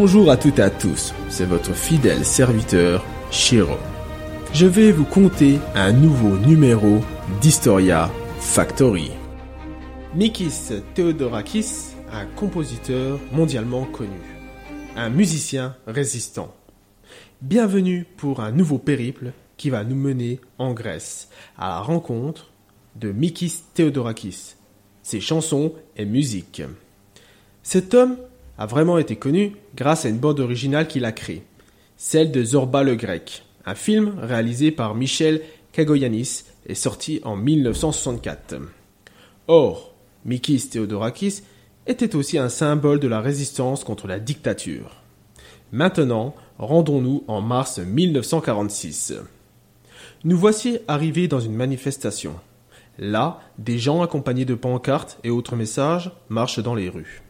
Bonjour à toutes et à tous, c'est votre fidèle serviteur, Shiro. Je vais vous conter un nouveau numéro d'Historia Factory. Mikis Theodorakis, un compositeur mondialement connu, un musicien résistant. Bienvenue pour un nouveau périple qui va nous mener en Grèce, à la rencontre de Mikis Theodorakis, ses chansons et musique. Cet homme a vraiment été connu grâce à une bande originale qu'il a créée, celle de Zorba le Grec, un film réalisé par Michel Kagoyanis et sorti en 1964. Or, Mikis Theodorakis était aussi un symbole de la résistance contre la dictature. Maintenant, rendons-nous en mars 1946. Nous voici arrivés dans une manifestation. Là, des gens accompagnés de pancartes et autres messages marchent dans les rues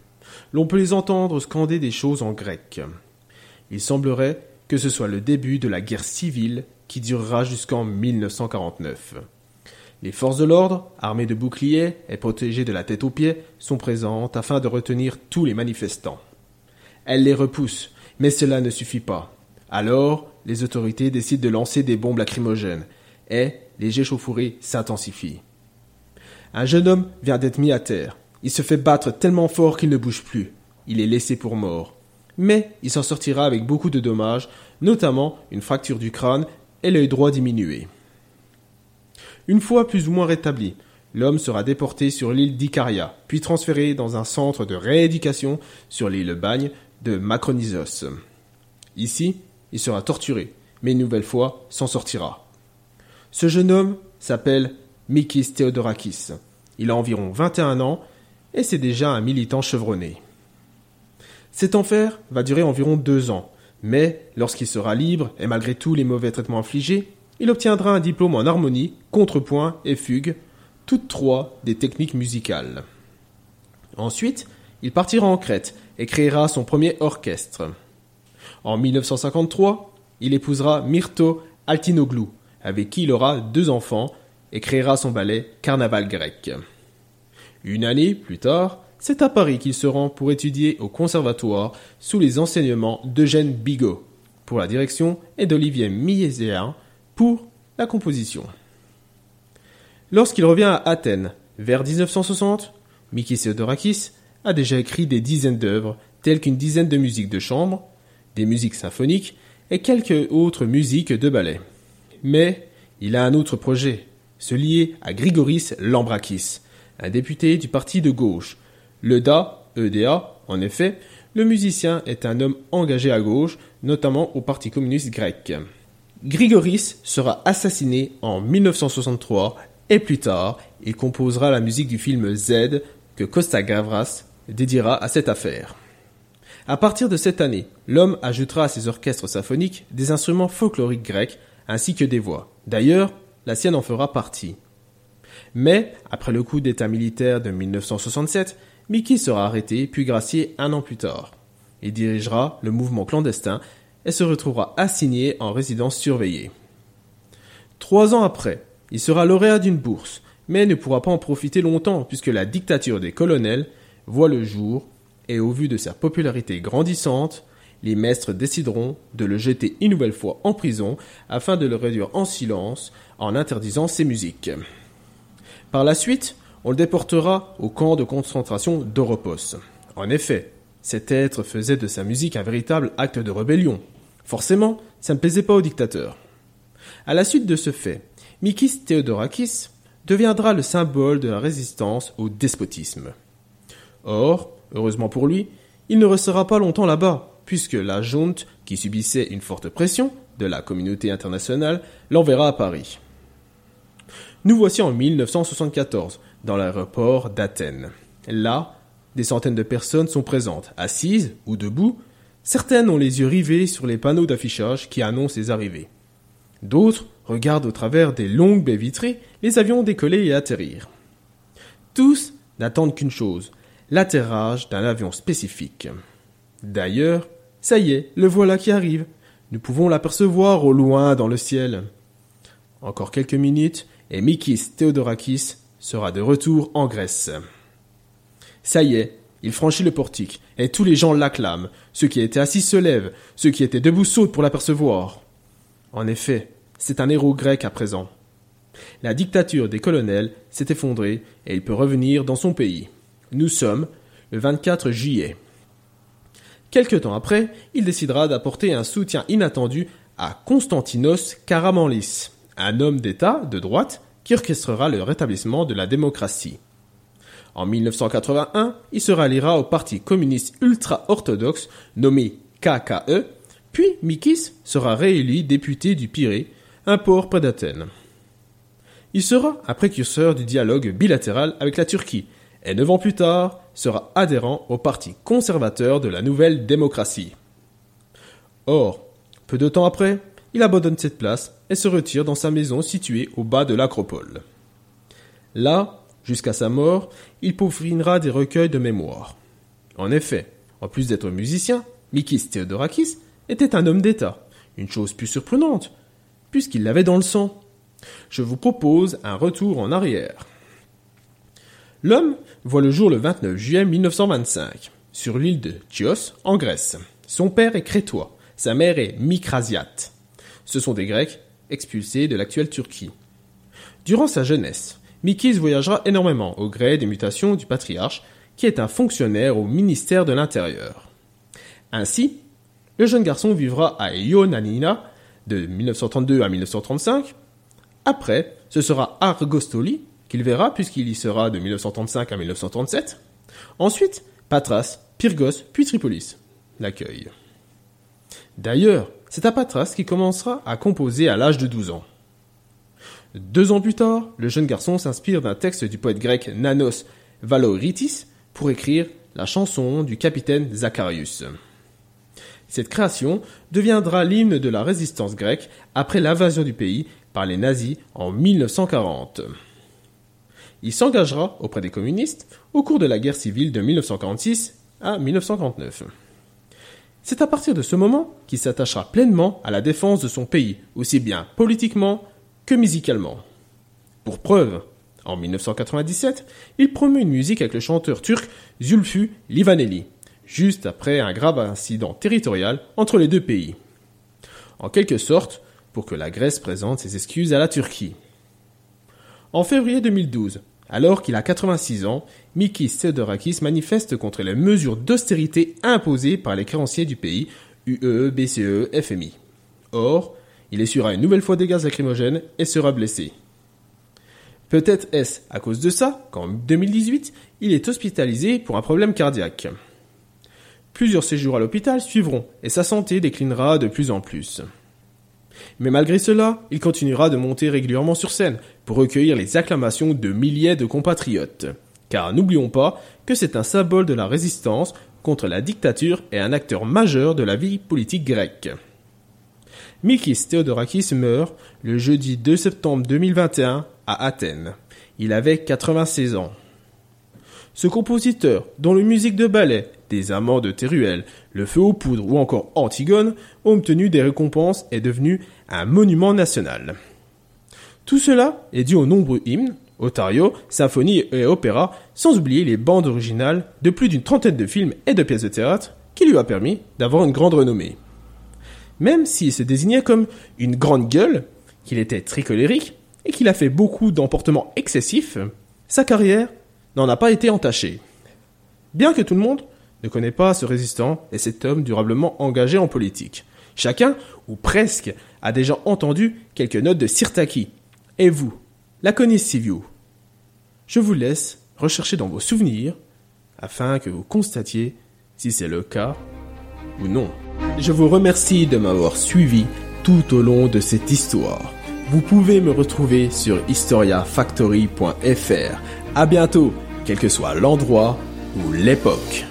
l'on peut les entendre scander des choses en grec. Il semblerait que ce soit le début de la guerre civile qui durera jusqu'en 1949. Les forces de l'ordre, armées de boucliers et protégées de la tête aux pieds, sont présentes afin de retenir tous les manifestants. Elles les repoussent, mais cela ne suffit pas. Alors, les autorités décident de lancer des bombes lacrymogènes, et les échauffourées s'intensifient. Un jeune homme vient d'être mis à terre. Il se fait battre tellement fort qu'il ne bouge plus. Il est laissé pour mort. Mais il s'en sortira avec beaucoup de dommages, notamment une fracture du crâne et l'œil droit diminué. Une fois plus ou moins rétabli, l'homme sera déporté sur l'île d'Icaria, puis transféré dans un centre de rééducation sur l'île Bagne de Macronisos. Ici, il sera torturé, mais une nouvelle fois s'en sortira. Ce jeune homme s'appelle Mikis Theodorakis. Il a environ 21 ans et c'est déjà un militant chevronné. Cet enfer va durer environ deux ans, mais lorsqu'il sera libre et malgré tous les mauvais traitements infligés, il obtiendra un diplôme en harmonie, contrepoint et fugue, toutes trois des techniques musicales. Ensuite, il partira en Crète et créera son premier orchestre. En 1953, il épousera Myrto Altinoglou, avec qui il aura deux enfants, et créera son ballet Carnaval grec. Une année plus tard, c'est à Paris qu'il se rend pour étudier au conservatoire sous les enseignements d'Eugène Bigot pour la direction et d'Olivier Millézéa pour la composition. Lorsqu'il revient à Athènes, vers 1960, Mikis Theodorakis a déjà écrit des dizaines d'œuvres, telles qu'une dizaine de musiques de chambre, des musiques symphoniques et quelques autres musiques de ballet. Mais il a un autre projet, se lier à Grigoris Lambrakis, un député du parti de gauche. Le DA, EDA, en effet, le musicien est un homme engagé à gauche, notamment au Parti communiste grec. Grigoris sera assassiné en 1963 et plus tard, il composera la musique du film Z que Costa Gavras dédiera à cette affaire. À partir de cette année, l'homme ajoutera à ses orchestres symphoniques des instruments folkloriques grecs ainsi que des voix. D'ailleurs, la sienne en fera partie. Mais, après le coup d'État militaire de 1967, Mickey sera arrêté puis gracié un an plus tard. Il dirigera le mouvement clandestin et se retrouvera assigné en résidence surveillée. Trois ans après, il sera lauréat d'une bourse, mais ne pourra pas en profiter longtemps puisque la dictature des colonels voit le jour et au vu de sa popularité grandissante, les maîtres décideront de le jeter une nouvelle fois en prison afin de le réduire en silence en interdisant ses musiques. Par la suite, on le déportera au camp de concentration d'Oropos. En effet, cet être faisait de sa musique un véritable acte de rébellion. Forcément, ça ne plaisait pas au dictateur. À la suite de ce fait, Mikis Theodorakis deviendra le symbole de la résistance au despotisme. Or, heureusement pour lui, il ne restera pas longtemps là-bas, puisque la junte, qui subissait une forte pression de la communauté internationale, l'enverra à Paris. Nous voici en 1974, dans l'aéroport d'Athènes. Là, des centaines de personnes sont présentes, assises ou debout. Certaines ont les yeux rivés sur les panneaux d'affichage qui annoncent les arrivées. D'autres regardent au travers des longues baies vitrées les avions décoller et atterrir. Tous n'attendent qu'une chose, l'atterrage d'un avion spécifique. D'ailleurs, ça y est, le voilà qui arrive. Nous pouvons l'apercevoir au loin dans le ciel. Encore quelques minutes, et Mikis Theodorakis sera de retour en Grèce. Ça y est, Il franchit le portique, et tous les gens l'acclament. Ceux qui étaient assis se lèvent, ceux qui étaient debout sautent pour l'apercevoir. En effet, c'est un héros grec à présent. La dictature des colonels s'est effondrée et il peut revenir dans son pays. Nous sommes le 24 juillet. Quelque temps après, il décidera d'apporter un soutien inattendu à Constantinos Karamanlis, un homme d'État de droite qui orchestrera le rétablissement de la démocratie. En 1981, il se ralliera au parti communiste ultra-orthodoxe nommé KKE, puis Mikis sera réélu député du Pirée, un port près d'Athènes. Il sera un précurseur du dialogue bilatéral avec la Turquie, et neuf ans plus tard sera adhérent au parti conservateur de la nouvelle démocratie. Or, peu de temps après, il abandonne cette place et se retire dans sa maison située au bas de l'acropole. Là, jusqu'à sa mort, il peaufrinera des recueils de mémoires. En effet, en plus d'être musicien, Mikis Theodorakis était un homme d'État, une chose plus surprenante, puisqu'il l'avait dans le sang. Je vous propose un retour en arrière. L'homme voit le jour le 29 juillet 1925, sur l'île de Chios, en Grèce. Son père est crétois, sa mère est Micrasiate. Ce sont des Grecs expulsés de l'actuelle Turquie. Durant sa jeunesse, Mikis voyagera énormément au gré des mutations du patriarche, qui est un fonctionnaire au ministère de l'Intérieur. Ainsi, le jeune garçon vivra à Ionanina de 1932 à 1935. Après, ce sera Argostoli qu'il verra puisqu'il y sera de 1935 à 1937. Ensuite, Patras, Pyrgos, puis Tripolis l'accueille. D'ailleurs, c'est à Patras qu'il commencera à composer à l'âge de 12 ans. Deux ans plus tard, le jeune garçon s'inspire d'un texte du poète grec Nanos Valoritis pour écrire la chanson du capitaine Zacharius. Cette création deviendra l'hymne de la résistance grecque après l'invasion du pays par les nazis en 1940. Il s'engagera auprès des communistes au cours de la guerre civile de 1946 à 1949. C'est à partir de ce moment qu'il s'attachera pleinement à la défense de son pays, aussi bien politiquement que musicalement. Pour preuve, en 1997, il promeut une musique avec le chanteur turc Zulfu Livaneli, juste après un grave incident territorial entre les deux pays. En quelque sorte, pour que la Grèce présente ses excuses à la Turquie. En février 2012, alors qu'il a 86 ans, Mikis Theodorakis manifeste contre les mesures d'austérité imposées par les créanciers du pays, UEE, BCE, FMI. Or, il essuiera une nouvelle fois des gaz lacrymogènes et sera blessé. Peut-être est-ce à cause de ça qu'en 2018, il est hospitalisé pour un problème cardiaque. Plusieurs séjours à l'hôpital suivront et sa santé déclinera de plus en plus. Mais malgré cela, il continuera de monter régulièrement sur scène pour recueillir les acclamations de milliers de compatriotes. Car n'oublions pas que c'est un symbole de la résistance contre la dictature et un acteur majeur de la vie politique grecque. Mikis Theodorakis meurt le jeudi 2 septembre 2021 à Athènes. Il avait 96 ans. Ce compositeur, dont les musiques de ballet, des amants de Teruel, le feu aux poudres ou encore Antigone ont obtenu des récompenses est devenu un monument national. Tout cela est dû aux nombreux hymnes, otario, symphonies et opéras, sans oublier les bandes originales de plus d'une trentaine de films et de pièces de théâtre qui lui a permis d'avoir une grande renommée. Même s'il se désignait comme une grande gueule, qu'il était très colérique et qu'il a fait beaucoup d'emportements excessifs, sa carrière n'en a pas été entachée. Bien que tout le monde ne connaît pas ce résistant et cet homme durablement engagé en politique. Chacun, ou presque, a déjà entendu quelques notes de Sirtaki. Et vous, la connaissez-vous Je vous laisse rechercher dans vos souvenirs afin que vous constatiez si c'est le cas ou non. Je vous remercie de m'avoir suivi tout au long de cette histoire. Vous pouvez me retrouver sur historiafactory.fr. À bientôt, quel que soit l'endroit ou l'époque.